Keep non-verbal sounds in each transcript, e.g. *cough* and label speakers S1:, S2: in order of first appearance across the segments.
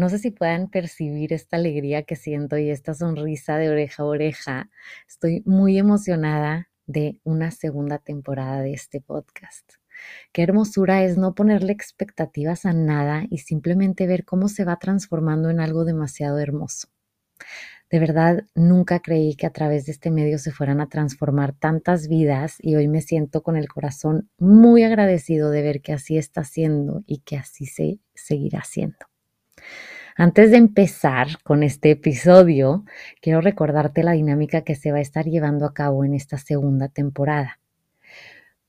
S1: No sé si puedan percibir esta alegría que siento y esta sonrisa de oreja a oreja. Estoy muy emocionada de una segunda temporada de este podcast. Qué hermosura es no ponerle expectativas a nada y simplemente ver cómo se va transformando en algo demasiado hermoso. De verdad, nunca creí que a través de este medio se fueran a transformar tantas vidas y hoy me siento con el corazón muy agradecido de ver que así está siendo y que así se seguirá siendo. Antes de empezar con este episodio, quiero recordarte la dinámica que se va a estar llevando a cabo en esta segunda temporada.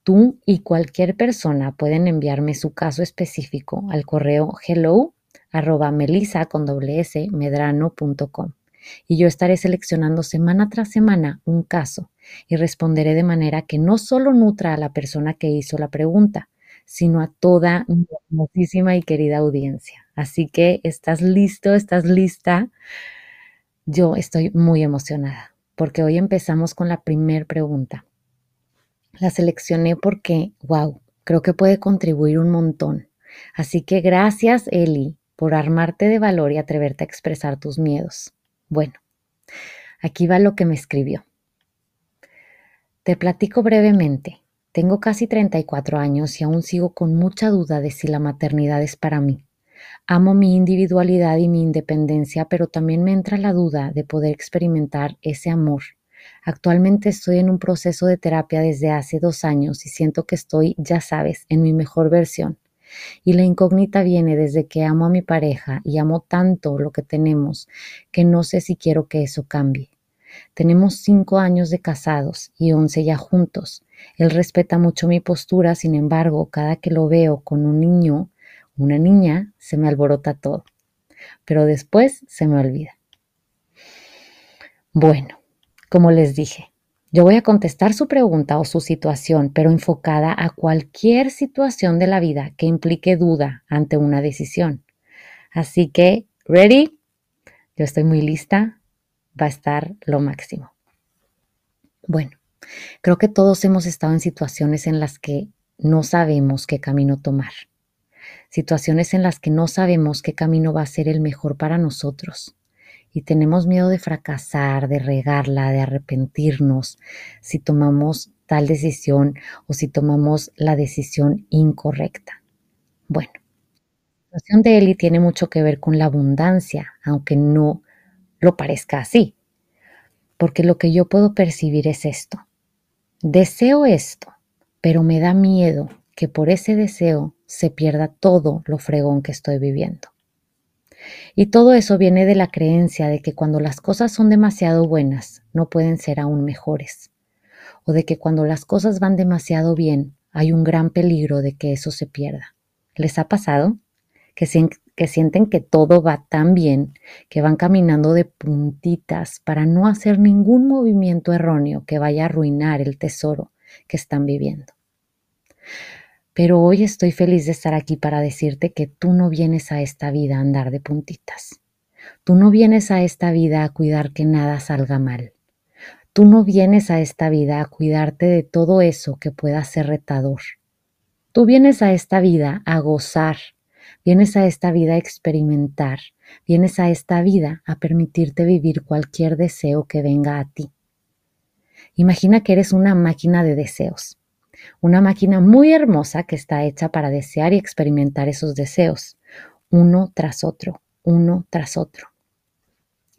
S1: Tú y cualquier persona pueden enviarme su caso específico al correo hello y yo estaré seleccionando semana tras semana un caso y responderé de manera que no solo nutra a la persona que hizo la pregunta, sino a toda mi hermosísima y querida audiencia. Así que, ¿estás listo? ¿Estás lista? Yo estoy muy emocionada porque hoy empezamos con la primera pregunta. La seleccioné porque, wow, creo que puede contribuir un montón. Así que gracias, Eli, por armarte de valor y atreverte a expresar tus miedos. Bueno, aquí va lo que me escribió. Te platico brevemente. Tengo casi 34 años y aún sigo con mucha duda de si la maternidad es para mí. Amo mi individualidad y mi independencia, pero también me entra la duda de poder experimentar ese amor. Actualmente estoy en un proceso de terapia desde hace dos años y siento que estoy, ya sabes, en mi mejor versión. Y la incógnita viene desde que amo a mi pareja y amo tanto lo que tenemos que no sé si quiero que eso cambie. Tenemos cinco años de casados y once ya juntos. Él respeta mucho mi postura, sin embargo, cada que lo veo con un niño, una niña, se me alborota todo. Pero después se me olvida. Bueno, como les dije, yo voy a contestar su pregunta o su situación, pero enfocada a cualquier situación de la vida que implique duda ante una decisión. Así que, ¿ready? Yo estoy muy lista. Va a estar lo máximo. Bueno, creo que todos hemos estado en situaciones en las que no sabemos qué camino tomar. Situaciones en las que no sabemos qué camino va a ser el mejor para nosotros y tenemos miedo de fracasar, de regarla, de arrepentirnos si tomamos tal decisión o si tomamos la decisión incorrecta. Bueno, la situación de Eli tiene mucho que ver con la abundancia, aunque no lo parezca así, porque lo que yo puedo percibir es esto. Deseo esto, pero me da miedo que por ese deseo se pierda todo lo fregón que estoy viviendo. Y todo eso viene de la creencia de que cuando las cosas son demasiado buenas, no pueden ser aún mejores. O de que cuando las cosas van demasiado bien, hay un gran peligro de que eso se pierda. ¿Les ha pasado? Que, que sienten que todo va tan bien, que van caminando de puntitas para no hacer ningún movimiento erróneo que vaya a arruinar el tesoro que están viviendo. Pero hoy estoy feliz de estar aquí para decirte que tú no vienes a esta vida a andar de puntitas. Tú no vienes a esta vida a cuidar que nada salga mal. Tú no vienes a esta vida a cuidarte de todo eso que pueda ser retador. Tú vienes a esta vida a gozar, vienes a esta vida a experimentar, vienes a esta vida a permitirte vivir cualquier deseo que venga a ti. Imagina que eres una máquina de deseos una máquina muy hermosa que está hecha para desear y experimentar esos deseos, uno tras otro, uno tras otro.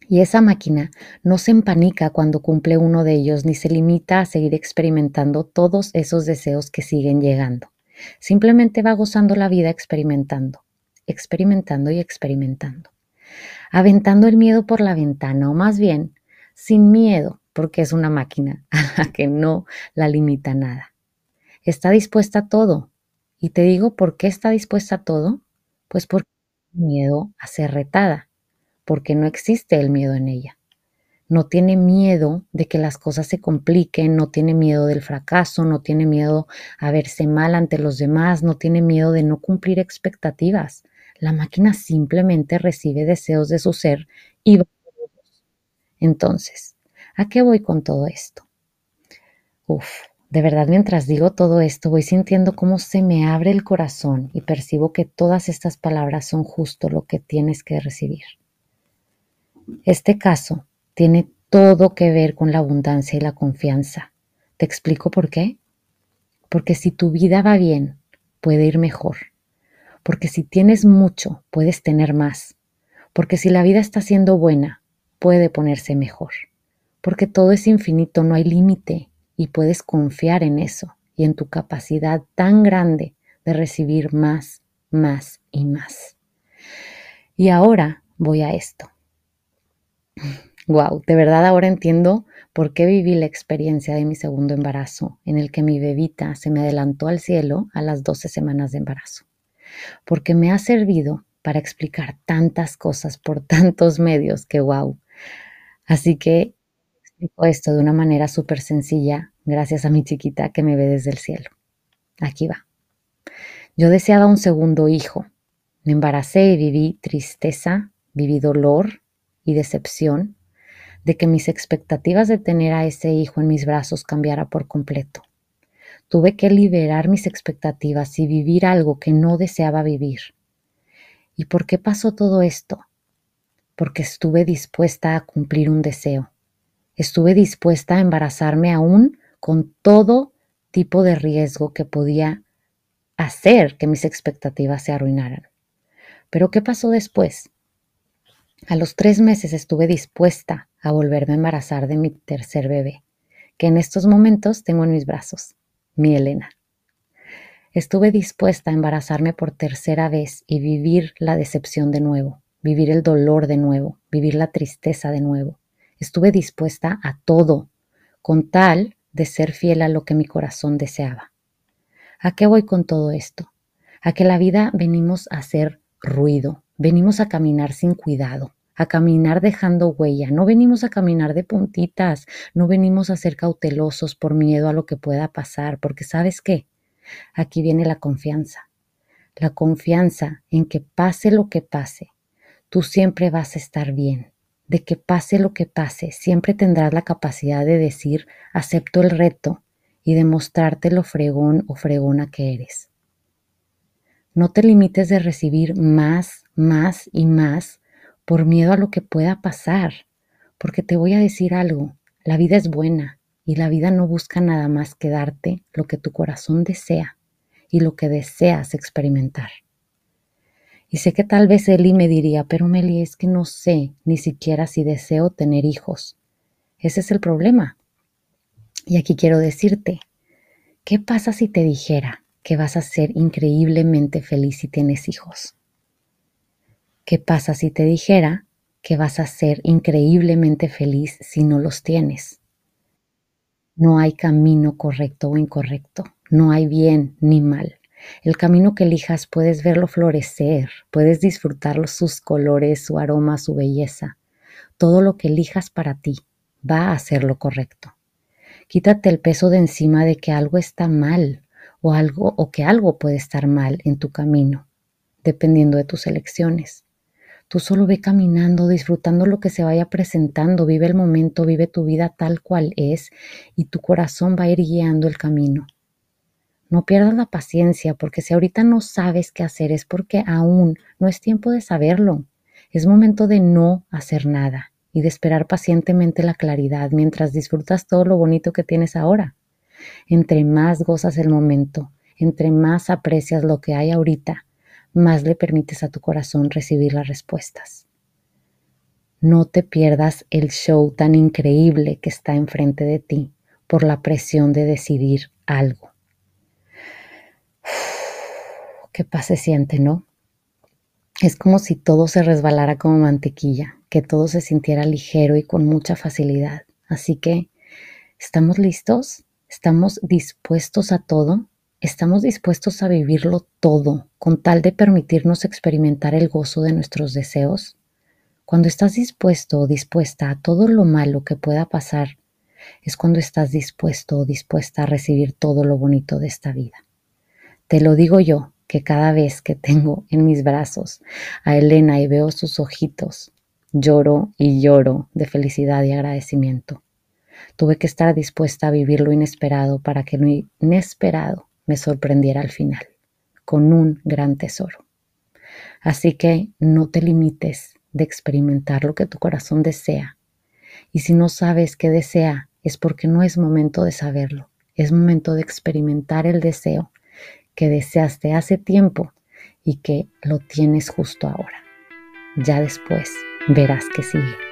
S1: Y esa máquina no se empanica cuando cumple uno de ellos ni se limita a seguir experimentando todos esos deseos que siguen llegando. Simplemente va gozando la vida experimentando, experimentando y experimentando. Aventando el miedo por la ventana o más bien sin miedo porque es una máquina *laughs* a la que no la limita nada. Está dispuesta a todo. Y te digo, ¿por qué está dispuesta a todo? Pues porque miedo a ser retada porque no existe el miedo en ella. No tiene miedo de que las cosas se compliquen, no tiene miedo del fracaso, no tiene miedo a verse mal ante los demás, no tiene miedo de no cumplir expectativas. La máquina simplemente recibe deseos de su ser y va Entonces, ¿a qué voy con todo esto? Uf, de verdad mientras digo todo esto voy sintiendo cómo se me abre el corazón y percibo que todas estas palabras son justo lo que tienes que recibir. Este caso tiene todo que ver con la abundancia y la confianza. ¿Te explico por qué? Porque si tu vida va bien, puede ir mejor. Porque si tienes mucho, puedes tener más. Porque si la vida está siendo buena, puede ponerse mejor. Porque todo es infinito, no hay límite y puedes confiar en eso y en tu capacidad tan grande de recibir más, más y más. Y ahora voy a esto. *sighs* Wow, de verdad ahora entiendo por qué viví la experiencia de mi segundo embarazo, en el que mi bebita se me adelantó al cielo a las 12 semanas de embarazo. Porque me ha servido para explicar tantas cosas por *laughs* tantos medios que wow. Así que explico esto de una manera súper sencilla, gracias a mi chiquita que me ve desde el cielo. Aquí va. Yo deseaba un segundo hijo. Me embaracé y viví tristeza, viví dolor, y decepción de que mis expectativas de tener a ese hijo en mis brazos cambiara por completo. Tuve que liberar mis expectativas y vivir algo que no deseaba vivir. ¿Y por qué pasó todo esto? Porque estuve dispuesta a cumplir un deseo. Estuve dispuesta a embarazarme aún con todo tipo de riesgo que podía hacer que mis expectativas se arruinaran. Pero ¿qué pasó después? A los tres meses estuve dispuesta a volverme a embarazar de mi tercer bebé, que en estos momentos tengo en mis brazos, mi Elena. Estuve dispuesta a embarazarme por tercera vez y vivir la decepción de nuevo, vivir el dolor de nuevo, vivir la tristeza de nuevo. Estuve dispuesta a todo, con tal de ser fiel a lo que mi corazón deseaba. ¿A qué voy con todo esto? A que la vida venimos a hacer ruido, Venimos a caminar sin cuidado, a caminar dejando huella. No venimos a caminar de puntitas, no venimos a ser cautelosos por miedo a lo que pueda pasar, porque sabes qué? Aquí viene la confianza. La confianza en que pase lo que pase, tú siempre vas a estar bien. De que pase lo que pase, siempre tendrás la capacidad de decir, acepto el reto y demostrarte lo fregón o fregona que eres. No te limites de recibir más, más y más por miedo a lo que pueda pasar, porque te voy a decir algo, la vida es buena y la vida no busca nada más que darte lo que tu corazón desea y lo que deseas experimentar. Y sé que tal vez Eli me diría, pero Meli, es que no sé ni siquiera si deseo tener hijos. Ese es el problema. Y aquí quiero decirte, ¿qué pasa si te dijera que vas a ser increíblemente feliz si tienes hijos. ¿Qué pasa si te dijera que vas a ser increíblemente feliz si no los tienes? No hay camino correcto o incorrecto, no hay bien ni mal. El camino que elijas puedes verlo florecer, puedes disfrutar sus colores, su aroma, su belleza. Todo lo que elijas para ti va a ser lo correcto. Quítate el peso de encima de que algo está mal o algo o que algo puede estar mal en tu camino, dependiendo de tus elecciones. Tú solo ve caminando, disfrutando lo que se vaya presentando, vive el momento, vive tu vida tal cual es y tu corazón va a ir guiando el camino. No pierdas la paciencia porque si ahorita no sabes qué hacer es porque aún no es tiempo de saberlo. Es momento de no hacer nada y de esperar pacientemente la claridad mientras disfrutas todo lo bonito que tienes ahora. Entre más gozas el momento, entre más aprecias lo que hay ahorita, más le permites a tu corazón recibir las respuestas. no te pierdas el show tan increíble que está enfrente de ti por la presión de decidir algo. Qué paz se siente, ¿no? Es como si todo se resbalara como mantequilla, que todo se sintiera ligero y con mucha facilidad. Así que, ¿estamos listos? ¿Estamos dispuestos a todo? ¿Estamos dispuestos a vivirlo todo con tal de permitirnos experimentar el gozo de nuestros deseos? Cuando estás dispuesto o dispuesta a todo lo malo que pueda pasar, es cuando estás dispuesto o dispuesta a recibir todo lo bonito de esta vida. Te lo digo yo, que cada vez que tengo en mis brazos a Elena y veo sus ojitos, lloro y lloro de felicidad y agradecimiento. Tuve que estar dispuesta a vivir lo inesperado para que lo inesperado me sorprendiera al final, con un gran tesoro. Así que no te limites de experimentar lo que tu corazón desea. Y si no sabes qué desea, es porque no es momento de saberlo. Es momento de experimentar el deseo que deseaste hace tiempo y que lo tienes justo ahora. Ya después verás que sigue.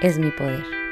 S2: es mi poder.